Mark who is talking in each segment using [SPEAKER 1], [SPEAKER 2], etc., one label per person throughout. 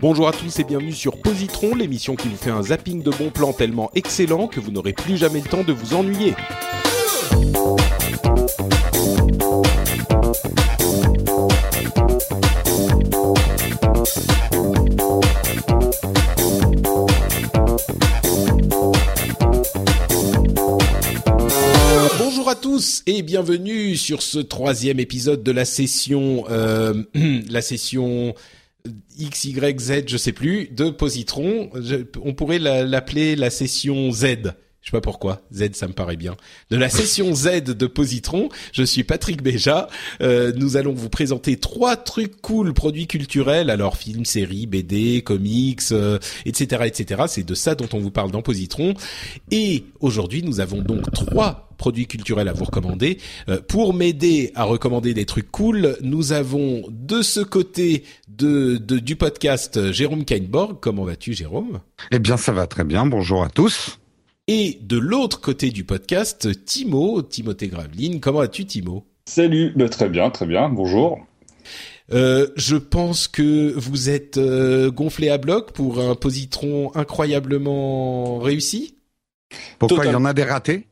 [SPEAKER 1] Bonjour à tous et bienvenue sur Positron, l'émission qui vous fait un zapping de bons plans tellement excellent que vous n'aurez plus jamais le temps de vous ennuyer. Bonjour à tous et bienvenue sur ce troisième épisode de la session, euh, la session X, Y, Z, je sais plus, de Positron. Je- on pourrait la- l'appeler la session Z. Je sais pas pourquoi. Z, ça me paraît bien. De la session Z de Positron, je suis Patrick Béja. Euh, nous allons vous présenter trois trucs cool, produits culturels, alors films, séries, BD, comics, euh, etc., etc. C'est de ça dont on vous parle dans Positron. Et aujourd'hui, nous avons donc trois produits culturels à vous recommander. Euh, pour m'aider à recommander des trucs cool, nous avons de ce côté de, de- du podcast euh, Jérôme Kainborg. Comment vas-tu, Jérôme?
[SPEAKER 2] Eh bien, ça va très bien. Bonjour à tous.
[SPEAKER 1] Et de l'autre côté du podcast, Timo, Timothée Graveline. Comment vas-tu, Timo?
[SPEAKER 3] Salut, bah, très bien, très bien, bonjour.
[SPEAKER 1] Euh, je pense que vous êtes euh, gonflé à bloc pour un positron incroyablement réussi.
[SPEAKER 2] Pourquoi?
[SPEAKER 3] Total.
[SPEAKER 2] il y en a des ratés?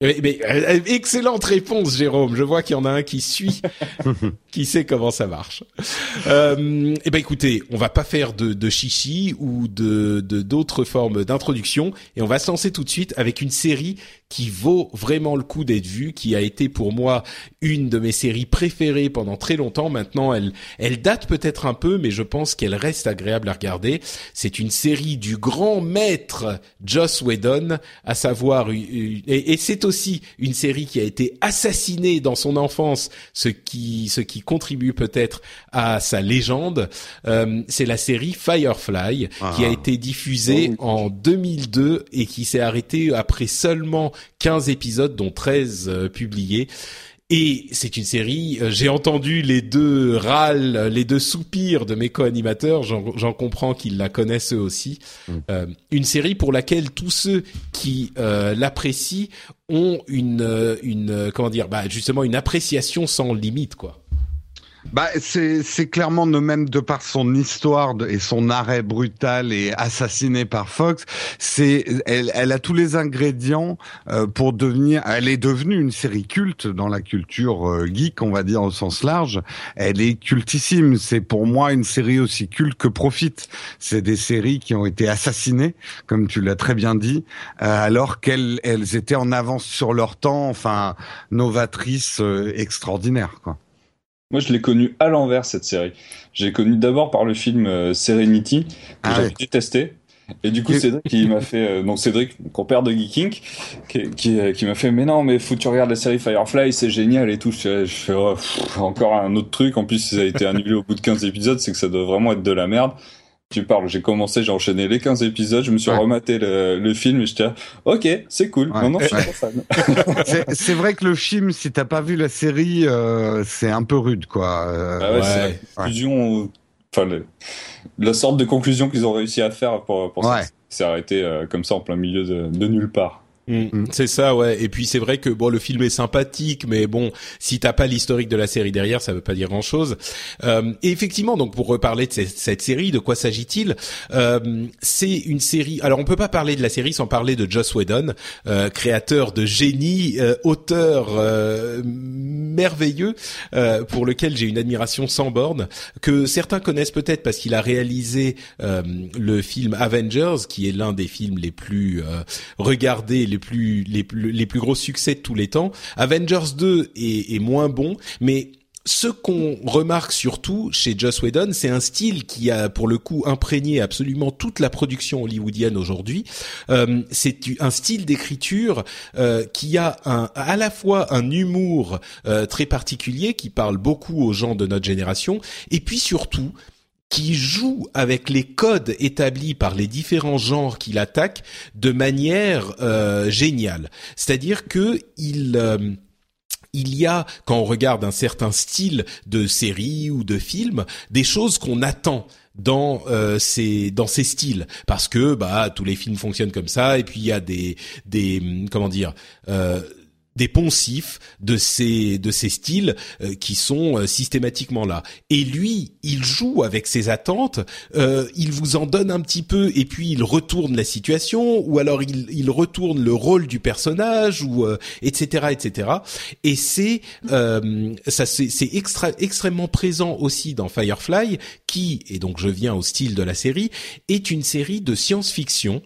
[SPEAKER 1] Mais, mais, euh, excellente réponse, Jérôme. Je vois qu'il y en a un qui suit, qui sait comment ça marche. Euh, eh ben, écoutez, on va pas faire de, de chichi ou de d'autres formes d'introduction, et on va se lancer tout de suite avec une série qui vaut vraiment le coup d'être vue, qui a été pour moi une de mes séries préférées pendant très longtemps. Maintenant, elle elle date peut-être un peu, mais je pense qu'elle reste agréable à regarder. C'est une série du grand maître Joss Whedon, à savoir et, et c'est aussi une série qui a été assassinée dans son enfance, ce qui ce qui contribue peut-être à sa légende. Euh, c'est la série Firefly qui a
[SPEAKER 2] Ah.
[SPEAKER 1] été diffusée
[SPEAKER 3] Oh.
[SPEAKER 1] en 2002 et qui s'est arrêtée après seulement 15 épisodes, dont 13 euh, publiés. Et c'est une série, euh, j'ai entendu les deux râles, les deux soupirs de mes co-animateurs, j'en comprends qu'ils la connaissent eux aussi.
[SPEAKER 2] Mm.
[SPEAKER 1] Euh, une série pour laquelle tous ceux qui euh, l'apprécient ont une, une comment dire, bah justement une appréciation sans limite, quoi.
[SPEAKER 2] Bah, c'est clairement même de par son histoire et son arrêt brutal et assassiné par Fox. C'est elle, elle a tous les ingrédients euh, pour devenir. Elle est devenue une série culte dans la culture euh, geek, on va dire au sens large. Elle est cultissime. C'est pour moi une série aussi culte que Profite. C'est des séries qui ont été assassinées, comme tu l'as très bien dit, euh, alors qu'elles elles étaient en avance sur leur temps. Enfin, novatrices euh, extraordinaires, quoi.
[SPEAKER 3] Moi, je l'ai connu à l'envers, cette série. J'ai connu d'abord par le film euh, Serenity, que
[SPEAKER 2] Ah
[SPEAKER 3] j'avais
[SPEAKER 2] ouais.
[SPEAKER 3] détesté. Et du coup, Cédric, il m'a fait, euh, donc Cédric, mon compère de Geeking, qui, qui, euh, qui m'a fait, mais non, mais faut que tu regardes la série Firefly, c'est génial et tout. Je, je fais, oh, pff, encore un autre truc. En plus, ça a été annulé au bout de 15 épisodes, c'est que ça doit vraiment être de la merde. Tu parles, j'ai commencé, j'ai enchaîné les 15 épisodes, je me suis
[SPEAKER 2] Ouais.
[SPEAKER 3] rematé le, le film et j'étais, ok, c'est cool.
[SPEAKER 2] Ouais.
[SPEAKER 3] Non, je suis fan.
[SPEAKER 2] C'est vrai que le film, si t'as pas vu la série, euh, c'est un peu rude, quoi. Euh,
[SPEAKER 3] Ah ouais, c'est la conclusion, enfin le- la sorte de conclusion qu'ils ont réussi à faire pour, pour
[SPEAKER 2] Ouais.
[SPEAKER 3] ça. C'est arrêté euh, comme ça en plein milieu de, de nulle part.
[SPEAKER 1] Mm,
[SPEAKER 2] Mm.
[SPEAKER 1] C'est ça, ouais. Et puis c'est vrai que bon, le film est sympathique, mais bon, si t'as pas l'historique de la série derrière, ça veut pas dire grand-chose. Euh, et effectivement, donc pour reparler de cette, cette série, de quoi s'agit-il Euh, C'est une série. Alors on peut pas parler de la série sans parler de Joss Whedon, euh, créateur de génie, euh, auteur euh, merveilleux, euh, pour lequel j'ai une admiration sans borne, que certains connaissent peut-être parce qu'il a réalisé euh, le film Avengers, qui est l'un des films les plus euh, regardés, les plus les les plus gros succès de tous les temps. Avengers 2 est, est moins bon, mais ce qu'on remarque surtout chez Joss Whedon, c'est un style qui a pour le coup imprégné absolument toute la production hollywoodienne aujourd'hui. Euh, c'est un style d'écriture euh, qui a un, à la fois un humour euh, très particulier qui parle beaucoup aux gens de notre génération, et puis surtout qui joue avec les codes établis par les différents genres qu'il attaque de manière géniale. C'est-à-dire que il il y a, quand on regarde un certain style de série ou de film, des choses qu'on attend dans euh, ces dans ces styles parce que bah tous les films fonctionnent comme ça et puis il y a des des comment dire euh, des poncifs de ces de ces styles euh, qui sont euh, systématiquement là. Et lui, il joue avec ses attentes. Euh, il vous en donne un petit peu et puis il retourne la situation ou alors il, il retourne le rôle du personnage ou etc etc. Et c'est ça c'est extra, extrêmement présent aussi dans Firefly qui et donc je viens au style de la série est une série de science-fiction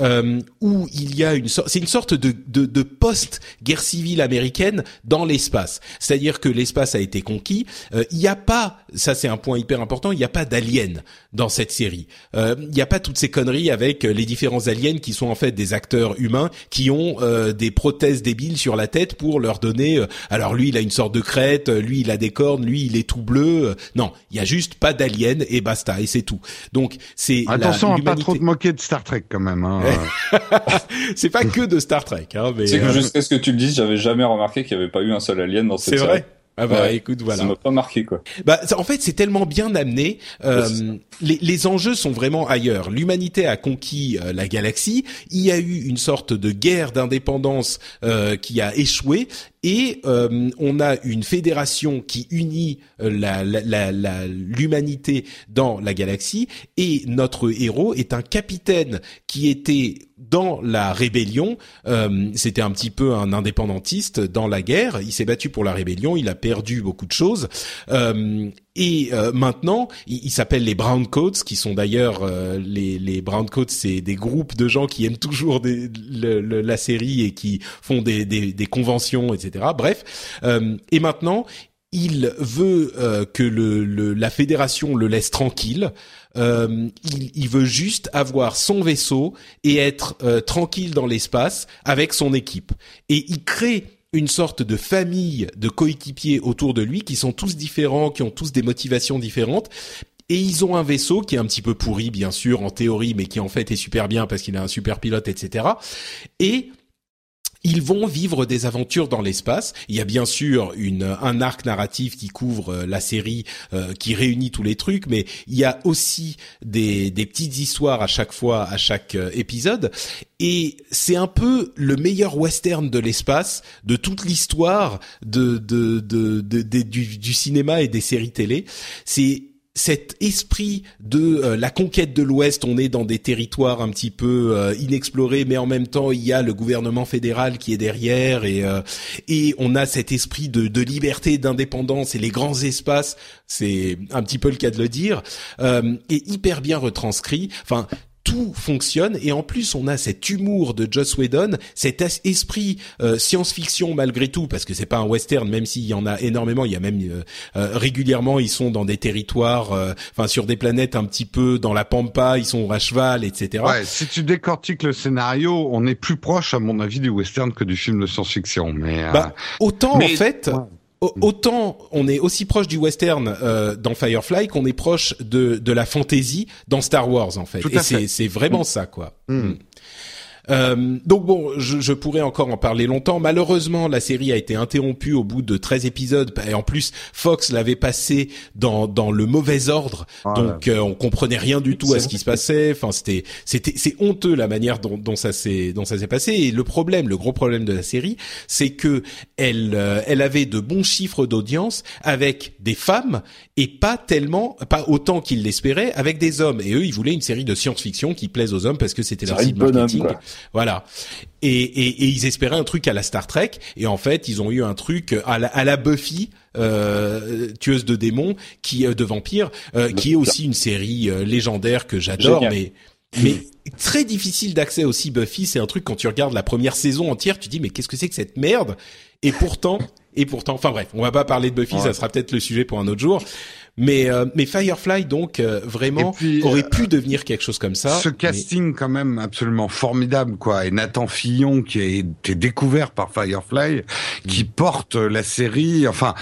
[SPEAKER 1] euh, où il y a une sorte, c'est une sorte de, de, de post-guerre civile américaine dans l'espace. C'est-à-dire que l'espace a été conquis. Euh, il n'y a pas, ça c'est un point hyper important, il n'y a pas d'aliens dans cette série. Euh, il n'y a pas toutes ces conneries avec les différents aliens qui sont en fait des acteurs humains qui ont euh, des prothèses débiles sur la tête pour leur donner. alors lui, il a une sorte de crête, lui, il a des cornes, lui, il est tout bleu. non, il y a juste pas d'aliens et basta et c'est tout. Donc c'est
[SPEAKER 2] attention à pas trop te moquer de Star Trek quand même. Hein.
[SPEAKER 1] c'est pas que de Star Trek. Hein, mais
[SPEAKER 3] c'est que euh, jusqu'à ce que tu le dises, j'avais jamais remarqué qu'il n'y avait pas eu un seul alien dans cette
[SPEAKER 1] série. C'est vrai. Ah bah écoute voilà.
[SPEAKER 3] Ça m'a pas marqué quoi.
[SPEAKER 1] Bah en fait c'est tellement bien amené. Euh, les, les, enjeux sont vraiment ailleurs. L'humanité a conquis euh, la galaxie. Il y a eu une sorte de guerre d'indépendance euh, qui a échoué et euh, on a une fédération qui unit la, l'humanité la, dans la galaxie et notre héros est un capitaine qui était dans la rébellion. Euh, c'était un petit peu un indépendantiste dans la guerre. Il s'est battu pour la rébellion. Il a perdu beaucoup de choses. Euh, et euh, maintenant, il, s'appelle les Brown Coats, qui sont d'ailleurs les, les Brown c'est des groupes de gens qui aiment toujours des, la série et qui font des, des, des conventions, etc. Bref. et maintenant, il veut que le, le, la fédération le laisse tranquille. Euh, il, veut juste avoir son vaisseau et être euh, tranquille dans l'espace avec son équipe. Et il crée une sorte de famille de coéquipiers autour de lui qui sont tous différents, qui ont tous des motivations différentes. Et ils ont un vaisseau qui est un petit peu pourri, bien sûr, en théorie, mais qui en fait est super bien parce qu'il a un super pilote, etc. Et ils vont vivre des aventures dans l'espace. Il y a bien sûr une, un arc narratif qui couvre euh, la série, euh, qui réunit tous les trucs, mais il y a aussi des, des petites histoires à chaque fois, à chaque euh, épisode. Et c'est un peu le meilleur western de l'espace de toute l'histoire de, de, de, de, du, du cinéma et des séries télé. C'est cet esprit de euh, la conquête de l'Ouest, on est dans des territoires un petit peu euh, inexplorés, mais en même temps il y a le gouvernement fédéral qui est derrière et euh, et on a cet esprit de, de liberté, d'indépendance et les grands espaces, c'est un petit peu le cas de le dire, est hyper bien retranscrit. Enfin, tout fonctionne et en plus on a cet humour de Joss Whedon, cet esprit euh, science-fiction malgré tout parce que c'est pas un western même s'il y en a énormément, il y a même euh, euh, régulièrement ils sont dans des territoires, enfin sur des planètes un petit peu dans la pampa, ils sont à cheval, etc.
[SPEAKER 2] Ouais, si tu décortiques le scénario, on est plus proche à mon avis du western que du film de science-fiction, mais
[SPEAKER 1] bah, autant en fait. Autant on est aussi proche du western euh, dans Firefly qu'on est proche de, de la fantasy dans Star Wars en fait. Et c'est vraiment ça quoi. Mm. Euh, donc bon, je, je, pourrais encore en parler longtemps. Malheureusement, la série a été interrompue au bout de 13 épisodes et en plus Fox l'avait passé dans dans le mauvais ordre. Ah donc euh, on comprenait rien du tout à ce qui se passait. Enfin, c'était c'était c'est honteux la manière dont, dont ça s'est dont ça s'est passé et le problème, le gros problème de la série, c'est que elle euh, elle avait de bons chiffres d'audience avec des femmes et pas tellement pas autant qu'ils l'espéraient avec des hommes et eux ils voulaient une série de science-fiction qui plaise aux hommes parce que c'était leur cible marketing. Voilà. Et, et, et, ils espéraient un truc à la Star Trek, et en fait, ils ont eu un truc à la, à la Buffy, euh, tueuse de démons, qui euh, de vampires, euh, qui est aussi une série euh, légendaire que j'adore, mais mais très difficile d'accès aussi. Buffy, c'est un truc quand tu regardes la première saison entière, tu dis mais qu'est-ce que c'est que cette merde? Et pourtant, et pourtant, enfin bref, on va pas parler de Buffy, ça sera peut-être le sujet pour un autre jour. Mais euh, mais Firefly donc euh, vraiment aurait pu euh, devenir quelque chose comme ça.
[SPEAKER 2] Ce casting quand même absolument formidable quoi et Nathan Fillon qui a été découvert par Firefly qui porte la série enfin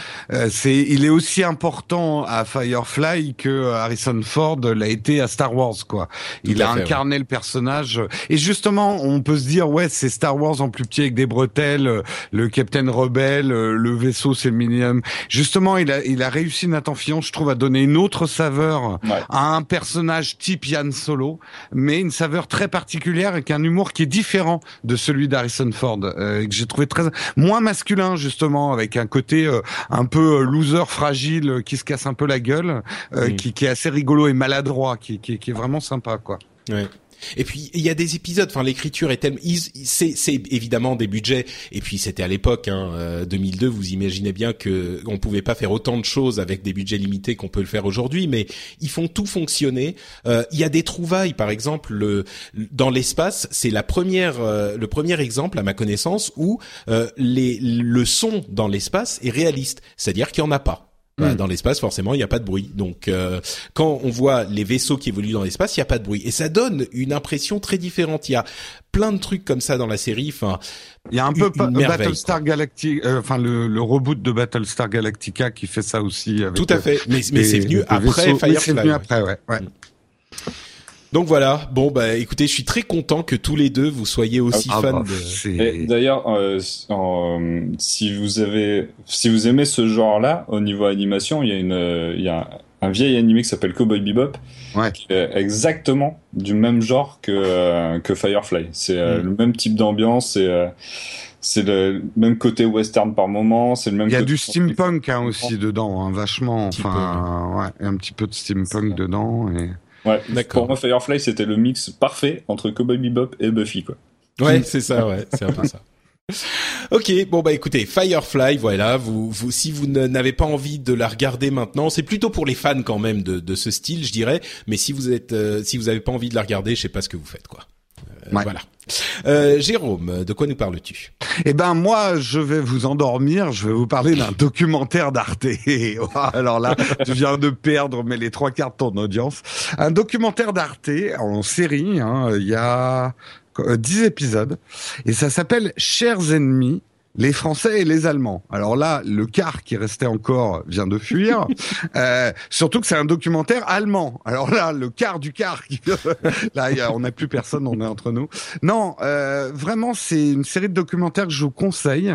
[SPEAKER 2] c'est il est aussi important à Firefly que Harrison Ford l'a été à Star Wars quoi. il a incarné le personnage et justement on peut se dire ouais c'est Star Wars en plus petit avec des bretelles le Captain Rebelle le vaisseau c'est le minimum. Justement il a il a réussi Nathan Fillon je trouve va donner une autre saveur à un personnage type Yann Solo, mais une saveur très particulière avec un humour qui est différent de celui d'Harrison Ford, euh, que j'ai trouvé très moins masculin justement, avec un côté euh, un peu euh, loser fragile qui se casse un peu la gueule, qui, qui, est assez rigolo et maladroit, qui, qui, qui est vraiment sympa quoi.
[SPEAKER 1] Ouais. Et puis il y a des épisodes. Enfin, l'écriture est tellement. C'est évidemment des budgets. Et puis c'était à l'époque, hein, 2002. Euh, vous imaginez bien que on pouvait pas faire autant de choses avec des budgets limités qu'on peut le faire aujourd'hui. Mais ils font tout fonctionner. Euh, il y a des trouvailles, par exemple, le, dans l'espace. C'est la première, euh, le premier exemple à ma connaissance où les, le son dans l'espace est réaliste. C'est-à-dire qu'il y en a pas. Bah, hmm. Dans l'espace, forcément, il n'y a pas de bruit. Donc, euh, quand on voit les vaisseaux qui évoluent dans l'espace, il n'y a pas de bruit, et ça donne une impression très différente. Il y a plein de trucs comme ça dans la série. Enfin,
[SPEAKER 2] il y a un peu Battlestar Galactica, euh, enfin le, le, reboot de Battlestar Galactica qui fait ça aussi. Avec
[SPEAKER 1] Tout à fait. Mais, mais c'est venu après Firefly.
[SPEAKER 2] c'est venu après, ouais. ouais. Hmm.
[SPEAKER 1] Donc voilà, bon bah écoutez, je suis très content que tous les deux vous soyez aussi ah, fans bah,
[SPEAKER 3] de. D'ailleurs, euh, si vous avez, si vous aimez ce genre-là au niveau animation, il y a une, il y a un, vieil animé qui s'appelle Cowboy Bebop,
[SPEAKER 2] ouais.
[SPEAKER 3] qui est exactement du même genre que euh, que Firefly. C'est euh, mm. le même type d'ambiance, c'est c'est le même côté western par moment, c'est le même.
[SPEAKER 2] Il y a du steampunk hein, aussi dedans, hein, vachement. Enfin, ouais, un petit peu de steampunk dedans et.
[SPEAKER 3] Ouais, Pour moi, Firefly, c'était le mix parfait entre Cowboy Bebop et Buffy, quoi.
[SPEAKER 1] Ouais, c'est ça, ouais, c'est un peu ça. Ok, bon bah écoutez, Firefly, voilà, vous, vous si vous n'avez pas envie de la regarder maintenant, c'est plutôt pour les fans quand même de, de ce style, je dirais. Mais si vous êtes, euh, si vous avez pas envie de la regarder, je sais pas ce que vous faites, quoi. Euh, voilà. Euh, Jérôme, de quoi nous parles-tu?
[SPEAKER 2] Eh ben moi, je vais vous endormir. Je vais vous parler d'un documentaire d'Arte. Alors là, tu viens de perdre mais les trois quarts de ton audience. Un documentaire d'Arte en série. Hein, il y a euh, dix épisodes et ça s'appelle Chers ennemis les Français et les Allemands. Alors là, le quart qui restait encore vient de fuir. euh, surtout que c'est un documentaire allemand. Alors là, le quart du quart, qui... là, y a, on n'a plus personne, on est entre nous. Non, euh, vraiment, c'est une série de documentaires que je vous conseille.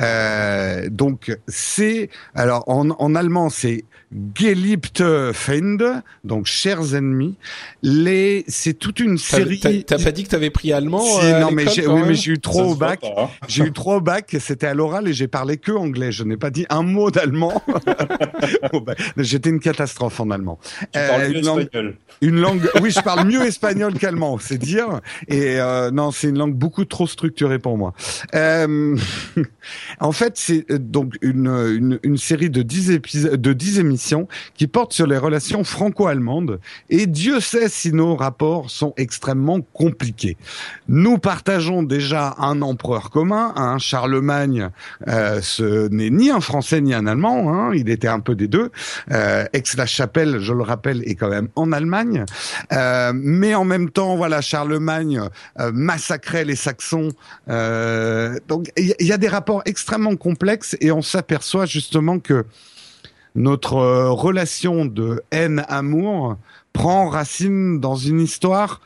[SPEAKER 2] Euh, donc c'est, alors en, en allemand, c'est Geliebte Feinde, donc chers ennemis. Les, c'est toute une série.
[SPEAKER 1] T'as pas dit que t'avais pris allemand
[SPEAKER 2] euh, Non, mais j'ai, oui, mais j'ai eu trop au bac. Hein. J'ai eu trop au bac. C'était à l'oral et j'ai parlé que anglais. Je n'ai pas dit un mot d'allemand. J'étais une catastrophe en allemand.
[SPEAKER 3] Tu euh, parles mieux une, langue, espagnol.
[SPEAKER 2] une langue. Oui, je parle mieux espagnol qu'allemand, c'est dire. Et euh, non, c'est une langue beaucoup trop structurée pour moi. Euh, en fait, c'est donc une, une, une série de 10 épisodes, de 10 émissions qui porte sur les relations franco-allemandes et Dieu sait si nos rapports sont extrêmement compliqués. Nous partageons déjà un empereur commun, un Charlemagne, euh, ce n'est ni un Français ni un Allemand, hein, il était un peu des deux. Euh, Aix-la-Chapelle, je le rappelle, est quand même en Allemagne, euh, mais en même temps, voilà, Charlemagne euh, massacrait les Saxons. Euh, donc il y a des rapports extrêmement complexes et on s'aperçoit justement que notre euh, relation de haine-amour prend racine dans une histoire.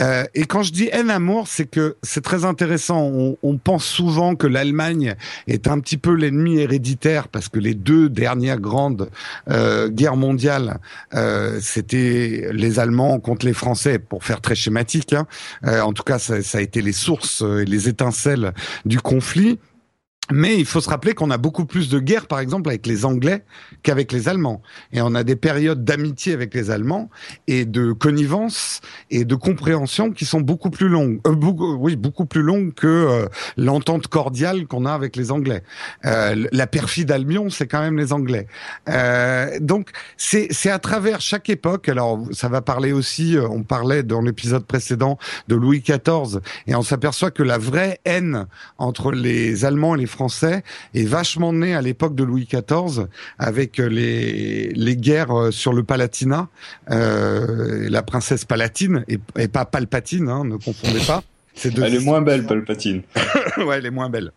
[SPEAKER 2] Euh, et quand je dis haine-amour, c'est que c'est très intéressant. On, on, pense souvent que l'Allemagne est un petit peu l'ennemi héréditaire parce que les deux dernières grandes euh, guerres mondiales, euh, c'était les Allemands contre les Français, pour faire très schématique. Hein. Euh, en tout cas, ça, ça, a été les sources et les étincelles du conflit. Mais il faut se rappeler qu'on a beaucoup plus de guerres, par exemple, avec les Anglais qu'avec les Allemands. Et on a des périodes d'amitié avec les Allemands et de connivence et de compréhension qui sont beaucoup plus longues, euh, beaucoup, oui, beaucoup plus longues que euh, l'entente cordiale qu'on a avec les Anglais. Euh, la perfide Albion, c'est quand même les Anglais. Euh, donc, c'est à travers chaque époque. Alors, ça va parler aussi. Euh, on parlait dans l'épisode précédent de Louis XIV, et on s'aperçoit que la vraie haine entre les Allemands et les Français français est vachement né à l'époque de Louis XIV avec les les guerres sur le Palatinat, euh, la princesse Palatine et, et pas Palpatine, hein, ne confondez pas.
[SPEAKER 3] Elle est moins belle, Palpatine.
[SPEAKER 2] ouais, elle est moins belle.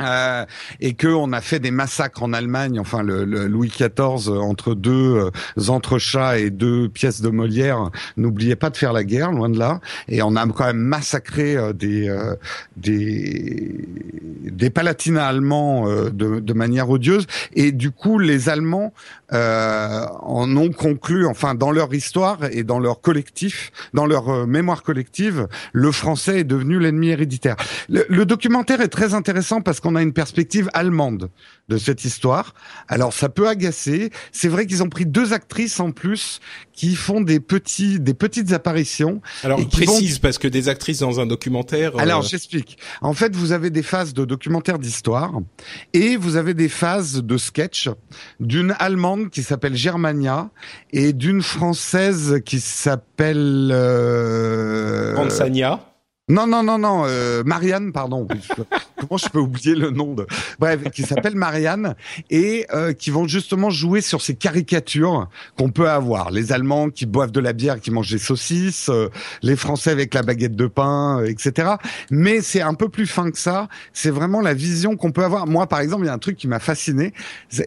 [SPEAKER 2] Euh, et que on a fait des massacres en Allemagne, enfin le, Louis XIV entre deux euh, entrechats et deux pièces de Molière. N'oubliez pas de faire la guerre, loin de là. Et on a quand même massacré euh, des euh, des des Palatinats allemands de, de manière odieuse. Et du coup, les Allemands en ont conclu, enfin dans leur histoire et dans leur collectif, dans leur mémoire collective, le français est devenu l'ennemi héréditaire. Le, le documentaire est très intéressant parce qu'on a une perspective allemande de cette histoire. Alors ça peut agacer. C'est vrai qu'ils ont pris deux actrices en plus qui font des petits, des petites apparitions.
[SPEAKER 1] Alors précise parce que des actrices dans un documentaire.
[SPEAKER 2] Alors euh, j'explique. En fait, vous avez des phases de documentaire d'histoire et vous avez des phases de sketch d'une allemande qui s'appelle Germania et d'une française qui s'appelle
[SPEAKER 1] euh...
[SPEAKER 2] Non, non, non, non, euh, Marianne, pardon. Comment je peux oublier le nom de... Bref, qui s'appelle Marianne et euh, qui vont justement jouer sur ces caricatures qu'on peut avoir. Les Allemands qui boivent de la bière, qui mangent des saucisses, euh, les Français avec la baguette de pain, euh, etc. Mais c'est un peu plus fin que ça. C'est vraiment la vision qu'on peut avoir. Moi, par exemple, il y a un truc qui m'a fasciné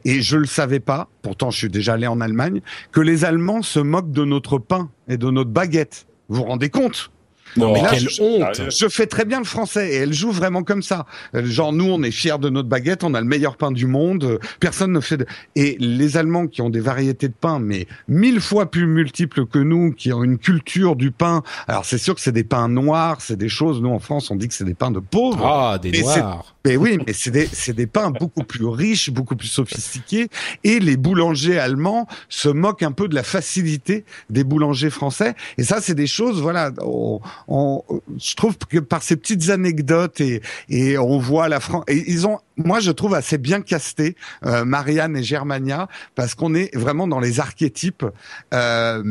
[SPEAKER 2] et je le savais pas. Pourtant, je suis déjà allé en Allemagne que les Allemands se moquent de notre pain et de notre baguette. Vous vous rendez compte?
[SPEAKER 1] Non, mais quelle je, honte
[SPEAKER 2] Je fais très bien le français et elle joue vraiment comme ça. Genre nous, on est fiers de notre baguette, on a le meilleur pain du monde. Personne ne fait. De... Et les Allemands qui ont des variétés de pain, mais mille fois plus multiples que nous, qui ont une culture du pain. Alors c'est sûr que c'est des pains noirs, c'est des choses. Nous en France, on dit que c'est des pains de pauvres.
[SPEAKER 1] Ah, des noirs.
[SPEAKER 2] Mais oui, mais c'est des, c'est des pains beaucoup plus riches, beaucoup plus sophistiqués. Et les boulangers allemands se moquent un peu de la facilité des boulangers français. Et ça, c'est des choses, voilà, on, on, je trouve que par ces petites anecdotes et, et on voit la France, ils ont moi, je trouve assez bien casté euh, Marianne et Germania parce qu'on est vraiment dans les archétypes euh,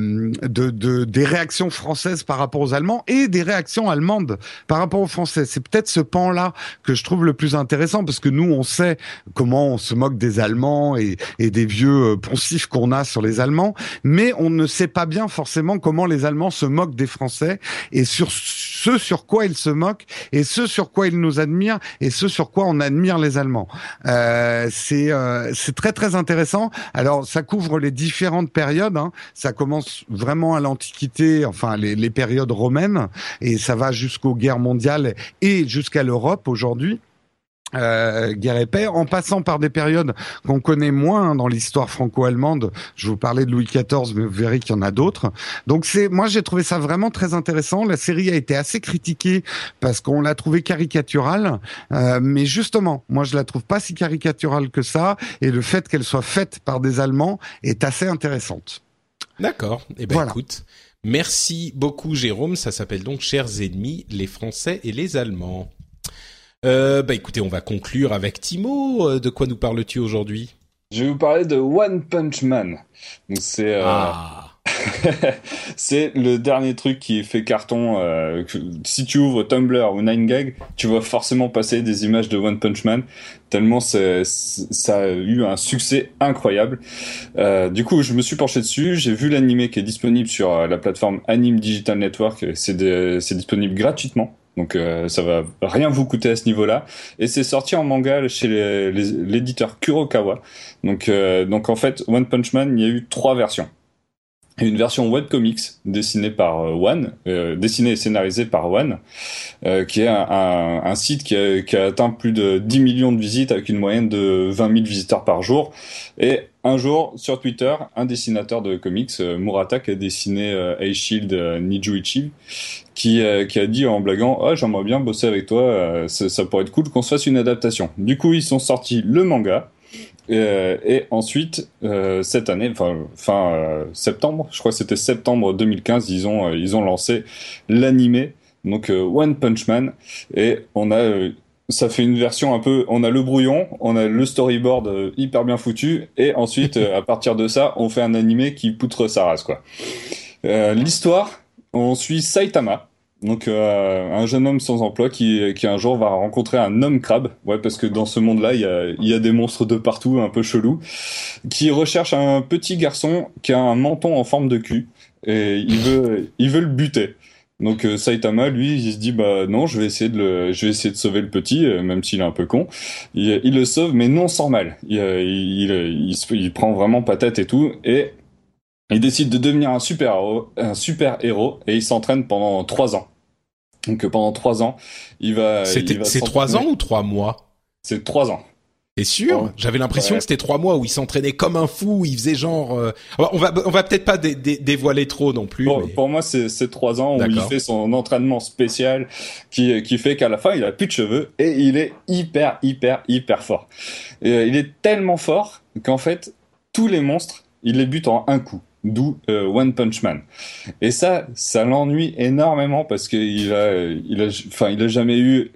[SPEAKER 2] de, de, des réactions françaises par rapport aux Allemands et des réactions allemandes par rapport aux Français. C'est peut-être ce pan-là que je trouve le plus intéressant parce que nous, on sait comment on se moque des Allemands et, et des vieux euh, poncifs qu'on a sur les Allemands, mais on ne sait pas bien forcément comment les Allemands se moquent des Français et sur ce sur quoi ils se moquent et ce sur quoi ils nous admirent et ce sur quoi on admire les Allemands. Euh, c'est euh, c'est très très intéressant. Alors ça couvre les différentes périodes. Hein. Ça commence vraiment à l'Antiquité, enfin les périodes romaines, et ça va jusqu'aux guerres mondiales et jusqu'à l'Europe aujourd'hui euh, guerre et paix, en passant par des périodes qu'on connaît moins dans l'histoire franco-allemande. Je vous parlais de Louis XIV, mais vous verrez qu'il y en a d'autres. Donc c'est, moi j'ai trouvé ça vraiment très intéressant. La série a été assez critiquée parce qu'on l'a trouvée caricaturale, euh, mais justement, moi je la trouve pas si caricaturale que ça, et le fait qu'elle soit faite par des Allemands est assez intéressante.
[SPEAKER 1] D'accord. Eh ben écoute. Merci beaucoup Jérôme, ça s'appelle donc Chers ennemis, les Français et les Allemands. Euh, bah écoutez, on va conclure avec Timo. Euh, de quoi nous parles-tu aujourd'hui?
[SPEAKER 3] Je vais vous parler de One Punch Man. c'est euh... ah. c'est le dernier truc qui fait carton. Euh, si tu ouvres Tumblr ou 9gag, tu vas forcément passer des images de One Punch Man, tellement ça a eu un succès incroyable. Euh, du coup, je me suis penché dessus, j'ai vu l'animé qui est disponible sur la plateforme Anime Digital Network, c'est disponible gratuitement. Donc euh, ça va rien vous coûter à ce niveau-là. Et c'est sorti en manga chez l'éditeur Kurokawa. Donc, euh, donc en fait, One Punch Man, il y a eu trois versions une version webcomics dessinée par euh, One, euh, dessinée et scénarisée par One, euh, qui est un, site qui a, qui a, atteint plus de 10 millions de visites avec une moyenne de 20 000 visiteurs par jour. Et un jour, sur Twitter, un dessinateur de comics, euh, Murata, qui a dessiné euh, A-Shield Nijuichi, qui, qui a dit en blaguant « Ah, j'aimerais bien bosser avec toi, ça, ça pourrait être cool qu'on se fasse une adaptation. » Du coup, ils sont sortis le manga, euh, et ensuite, euh, cette année, enfin fin euh, septembre, je crois que c'était septembre 2015, ils ont ils ont lancé l'animé, donc One Punch Man, et on a ça fait une version un peu, on a le brouillon, on a le storyboard hyper bien foutu, et ensuite à partir de ça, on fait un animé qui poutre sa race quoi. L'histoire, on suit Saitama, Donc euh, un jeune homme sans emploi qui, qui un jour va rencontrer un homme crabe, ouais parce que dans ce monde-là il y a, y a des monstres de partout un peu chelous, qui recherche un petit garçon qui a un menton en forme de cul et il veut il veut le buter. Donc euh, Saitama lui il se dit bah non je vais essayer de le je vais essayer de sauver le petit euh, même s'il est un peu con. Il, il, le sauve mais non sans mal. Il, il, il, il prend vraiment patate et tout et il décide de devenir un super héros, un super héros et il s'entraîne pendant trois ans. Donc pendant trois ans, il va.
[SPEAKER 1] C'est trois ans ou trois mois?
[SPEAKER 3] C'est trois ans.
[SPEAKER 1] T'es sûr? J'avais l'impression que c'était trois mois où il s'entraînait comme un fou, il faisait genre. Euh... On va on va peut-être pas dé dé dévoiler trop non plus.
[SPEAKER 3] Pour, mais... pour moi, c'est trois ans où il fait son entraînement spécial qui qui fait qu'à la fin, il a plus de cheveux et il est hyper hyper hyper fort. Et, euh, il est tellement fort qu'en fait, tous les monstres, il les bute en un coup d'où euh, One Punch Man. Et ça, ça l'ennuie énormément parce qu'il a, il a, enfin, il a jamais eu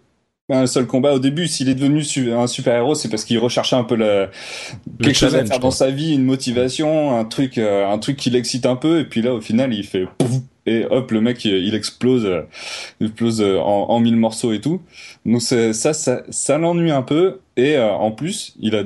[SPEAKER 3] un seul combat au début. S'il est devenu un super héros, c'est parce qu'il recherchait un peu la, quelque chose à faire dans sa vie, une motivation, un truc, euh, un truc qui l'excite un peu. Et puis là, au final, il fait pouf, et hop, le mec, il explose, il explose en, en mille morceaux et tout. Donc ça, ça, ça, l'ennuie un peu. Et euh, en plus, il a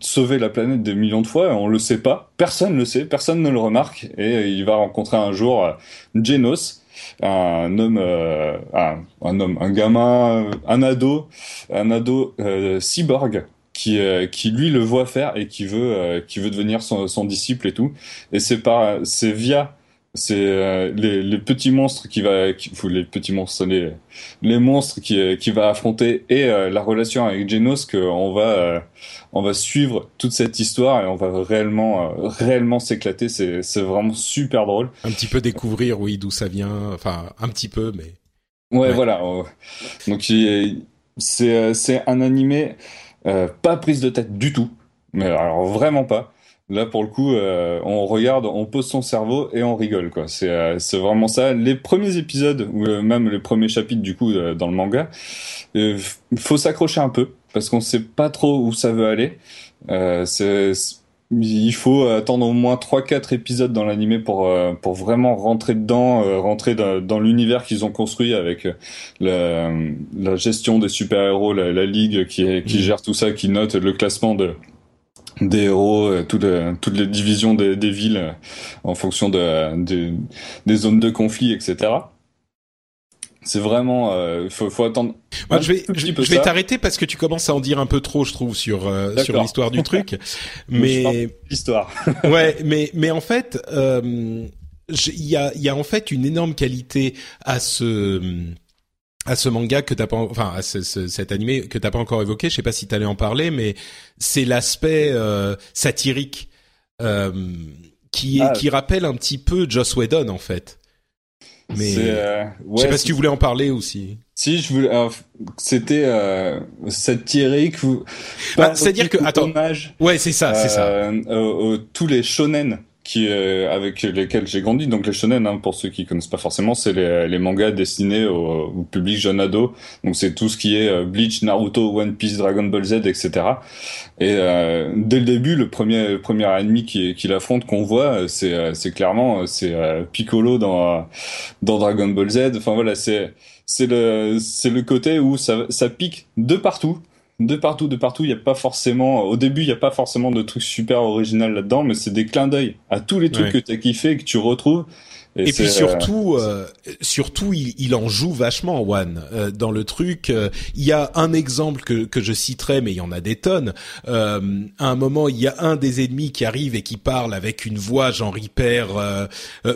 [SPEAKER 3] sauver la planète des millions de fois, on le sait pas, personne le sait, personne ne le remarque, et il va rencontrer un jour euh, Genos, un homme, euh, un, homme, un gamin, un ado, un ado euh, cyborg qui, euh, qui lui le voit faire et qui veut, euh, qui veut devenir son, son, disciple et tout, et c'est par, c'est via c'est euh, les, les, petits monstres qui va qui, les petits monstres les les monstres qui qui va affronter et euh, la relation avec Genos que on va euh, on va suivre toute cette histoire et on va réellement réellement s'éclater. C'est c'est vraiment super drôle.
[SPEAKER 1] Un petit peu découvrir oui d'où ça vient. Enfin un petit peu mais
[SPEAKER 3] ouais, ouais. voilà donc c'est c'est un animé pas prise de tête du tout. Mais alors vraiment pas Là, pour le coup, euh, on regarde, on pose son cerveau et on rigole, quoi. C'est euh, vraiment ça. Les premiers épisodes ou euh, même les premiers chapitres du coup dans le manga, il faut s'accrocher un peu parce qu'on sait pas trop où ça veut aller. c'est il faut attendre au moins 3-4 épisodes dans l'animé pour pour vraiment rentrer dedans, rentrer dans, dans l'univers qu'ils ont construit avec la, la gestion des super-héros, la, la, ligue qui, est, qui mmh. gère tout ça, qui note le classement de des héros, euh, toutes, les, toutes les divisions des, des villes euh, en fonction de, de, des zones de conflit, etc. C'est vraiment, euh, faut, faut attendre.
[SPEAKER 1] Moi, je vais, je, je vais t'arrêter parce que tu commences à en dire un peu trop, je trouve, sur euh, sur l'histoire du truc. mais
[SPEAKER 3] l'histoire.
[SPEAKER 1] ouais, mais mais en fait, il euh, y a il y a en fait une énorme qualité à ce à ce manga que t'as pas, enfin à ce, ce, cet animé que t'as pas encore évoqué. Je sais pas si t'allais en parler, mais c'est l'aspect euh, satirique euh, qui ah, qui rappelle un petit peu Joss Whedon en fait. Mais euh, ouais, je sais pas si tu voulais en parler aussi.
[SPEAKER 3] Si je voulais, c'était euh, satirique ou.
[SPEAKER 1] Bah, C'est-à-dire que attends. Ouais, c'est ça, c'est ça.
[SPEAKER 3] tous les shonen qui euh, avec lesquels j'ai grandi. Donc les shonen, hein, pour ceux qui connaissent pas forcément, c'est les, les, mangas destinés au, au, public jeune ado. Donc c'est tout ce qui est euh, Bleach, Naruto, One Piece, Dragon Ball Z, etc. Et euh, dès le début, le premier le premier ennemi qui, qui l'affronte qu'on voit, c'est euh, c'est clairement c'est Piccolo dans dans Dragon Ball Z. Enfin voilà, c'est c'est le c'est le côté où ça ça pique de partout de partout, de partout. Il n'y a pas forcément, au début, il n'y a pas forcément de trucs super original là-dedans, mais c'est des clins d'œil à tous les trucs ouais. que tu as kiffé et que tu retrouves.
[SPEAKER 1] Et, et puis surtout, euh, surtout, il, il, en joue vachement, One. Euh, dans le truc, euh, il y a un exemple que, que je citerai, mais il y en a des tonnes. Euh, à un moment, il y a un des ennemis qui arrive et qui parle avec une voix genre hyper euh,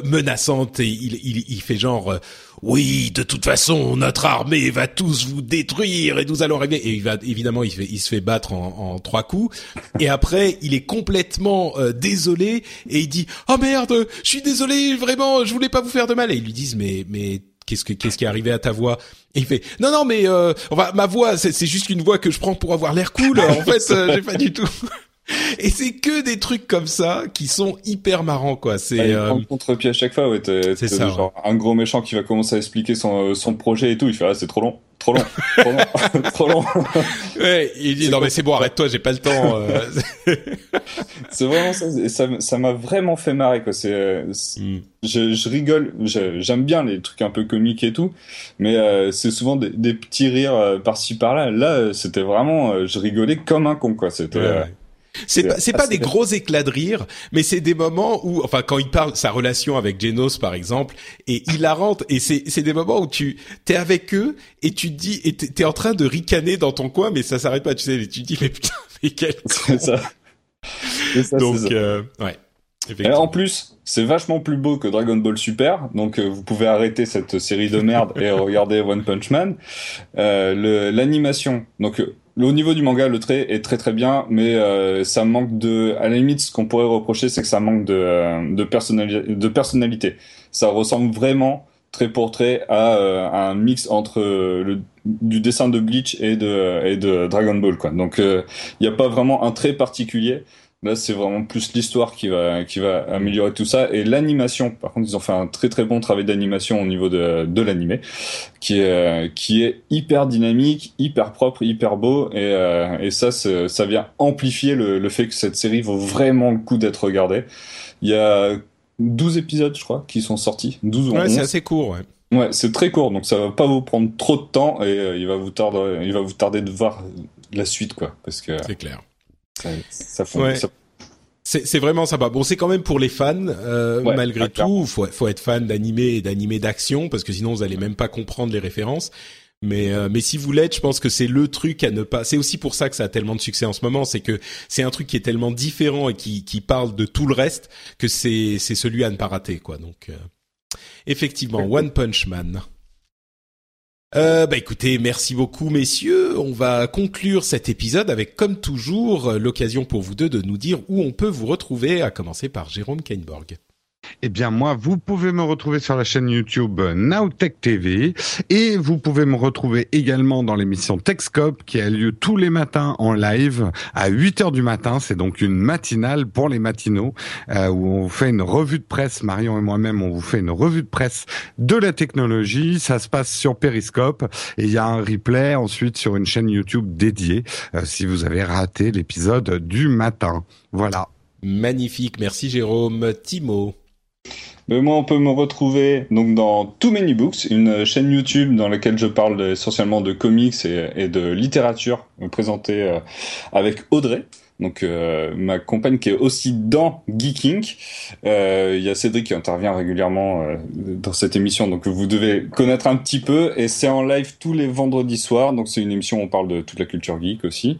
[SPEAKER 1] menaçante et il, il, il fait genre oui, de toute façon, notre armée va tous vous détruire et nous allons régler. Et il va évidemment, il, fait, il se fait battre en, en, trois coups. Et après, il est complètement euh, désolé et il dit "Oh merde, je suis désolé, vraiment, je voulais pas vous faire de mal." Et ils lui disent "Mais mais qu'est-ce que qu'est-ce qui est arrivé à ta voix? Et il fait "Non non, mais euh, enfin, ma voix, c'est juste une voix que je prends pour avoir l'air cool. En fait, euh, j'ai pas du tout." Et c'est que des trucs comme ça qui sont hyper marrants, quoi. C'est
[SPEAKER 3] euh... contre-pied à chaque fois. Ouais, c'est ça. Genre un gros méchant qui va commencer à expliquer son, son projet et tout. Il fait ah c'est trop long, trop long, trop long, trop long.
[SPEAKER 1] ouais, il dit non mais c'est bon, arrête-toi, j'ai pas le temps. Euh.
[SPEAKER 3] c'est vraiment ça. Ça, ça m'a vraiment fait marrer, quoi. C'est, euh, mm. je, je, rigole. J'aime bien les trucs un peu comiques et tout, mais euh, c'est souvent des, des, petits rires par-ci par-là. Là, c'était vraiment, je rigolais comme un con, quoi. C'était. Ouais,
[SPEAKER 1] c'est pas, c'est pas des gros éclats de rire, mais c'est des moments où, enfin, quand il parle sa relation avec Genos par exemple, et il la rentre, et c'est, c'est des moments où tu t'es avec eux et tu te dis, et t'es en train de ricaner dans ton coin, mais ça s'arrête pas, tu sais, et tu te dis mais putain, mais quel
[SPEAKER 3] C'est ça.
[SPEAKER 1] ça. Donc, euh, ouais.
[SPEAKER 3] Et en plus, c'est vachement plus beau que Dragon Ball Super, donc euh, vous pouvez arrêter cette série de merde et regarder One Punch Man. Euh, l'animation, donc au niveau du manga, le trait est très très bien, mais euh, ça manque de, à la limite, ce qu'on pourrait reprocher, c'est que ça manque de euh, de, personnalité. Ça ressemble vraiment trait pour trait à, euh, un mix entre le du dessin de Bleach et de et de Dragon Ball quoi. Donc il n'y a pas vraiment un trait particulier. Là, c'est vraiment plus l'histoire qui va qui va améliorer tout ça et l'animation. Par contre, ils ont fait un très très bon travail d'animation au niveau de de l'animé, qui est qui est hyper dynamique, hyper propre, hyper beau et euh, et ça ça vient amplifier le le fait que cette série vaut vraiment le coup d'être regardée. Il y a 12 épisodes, je crois, qui sont sortis. 12 ou
[SPEAKER 1] ouais, c'est assez court, ouais.
[SPEAKER 3] Ouais, c'est très court, donc ça va pas vous prendre trop de temps et euh, il va vous tarder, il va vous tarder de voir la suite, quoi, parce que.
[SPEAKER 1] C'est clair.
[SPEAKER 3] Ça, ça,
[SPEAKER 1] C'est vraiment sympa. Bon, c'est quand même pour les fans, euh, malgré tout. Faut, faut être fan d'animé et d'animé d'action parce que sinon vous allez même pas comprendre les références. Mais euh, mais si vous l'êtes, je pense que c'est le truc à ne pas. C'est aussi pour ça que ça a tellement de succès en ce moment, c'est que c'est un truc qui est tellement différent et qui qui parle de tout le reste que c'est c'est celui à ne pas rater quoi. Donc euh, effectivement, One Punch Man. Euh, bah écoutez, merci beaucoup messieurs. On va conclure cet épisode avec, comme toujours, l'occasion pour vous deux de nous dire où on peut vous retrouver, à commencer par Jérôme Kainborg.
[SPEAKER 2] Eh bien moi, vous pouvez me retrouver sur la chaîne YouTube Nowtech TV et vous pouvez me retrouver également dans l'émission Techscope qui a lieu tous les matins en live à 8 heures du matin. C'est donc une matinale pour les matinaux euh, où on fait une revue de presse. Marion et moi-même, on vous fait une revue de presse de la technologie. Ça se passe sur Periscope et il y a un replay ensuite sur une chaîne YouTube dédiée euh, si vous avez raté l'épisode du matin. Voilà.
[SPEAKER 1] Magnifique, merci Jérôme. Timo.
[SPEAKER 3] Moi, on peut me retrouver donc dans Too Many Books, une chaîne YouTube dans laquelle je parle essentiellement de comics et, de littérature, présentée euh, avec Audrey. Donc euh, ma compagne qui est aussi dans Geeking. Euh, il y a Cédric qui intervient régulièrement dans cette émission, donc vous devez connaître un petit peu. Et c'est en live tous les vendredis soirs, donc c'est une émission où on parle de toute la culture geek aussi.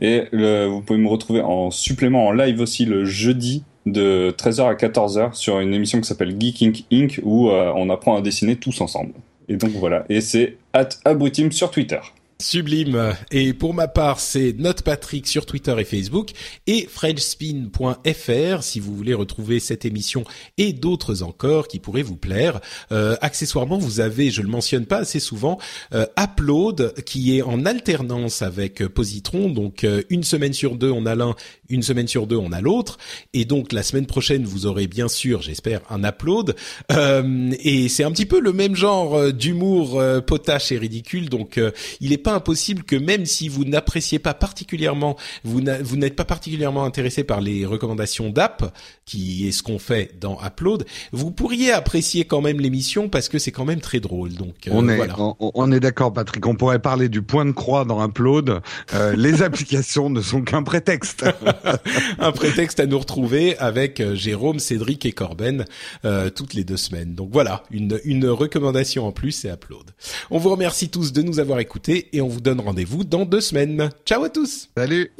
[SPEAKER 3] Et vous pouvez me retrouver en supplément en live aussi le jeudi de 13h à 14h sur une émission qui s'appelle Geeking Inc. où euh, on apprend à dessiner tous ensemble. Et donc voilà, et c'est at Abrutim sur Twitter.
[SPEAKER 1] Sublime. Et pour ma part, c'est NotePatrick sur Twitter et Facebook et FrenchSpin.fr si vous voulez retrouver cette émission et d'autres encore qui pourraient vous plaire. Euh, accessoirement, vous avez, je le mentionne pas assez souvent, euh, Upload qui est en alternance avec Positron. Donc euh, une semaine sur deux on a l'un, une semaine sur deux on a l'autre. Et donc la semaine prochaine vous aurez bien sûr, j'espère, un Upload. et c'est un petit peu le même genre d'humour potache et ridicule. Donc il est pas impossible que même si vous n'appréciez pas particulièrement, vous n'êtes pas particulièrement intéressé par les recommandations d'app, qui est ce qu'on fait dans Upload, vous pourriez apprécier quand même l'émission parce que c'est quand même très drôle. Donc
[SPEAKER 2] euh, on est on, est d'accord, Patrick. On pourrait parler du point de croix dans Upload. Euh, les applications ne sont qu'un prétexte.
[SPEAKER 1] un prétexte à nous retrouver avec euh, Jérôme, Cédric et Corben toutes les deux semaines. Donc voilà, une une recommandation en plus, c'est Upload. On vous remercie tous de nous avoir écoutés et on vous donne rendez-vous dans deux semaines. Ciao à tous.
[SPEAKER 2] Salut.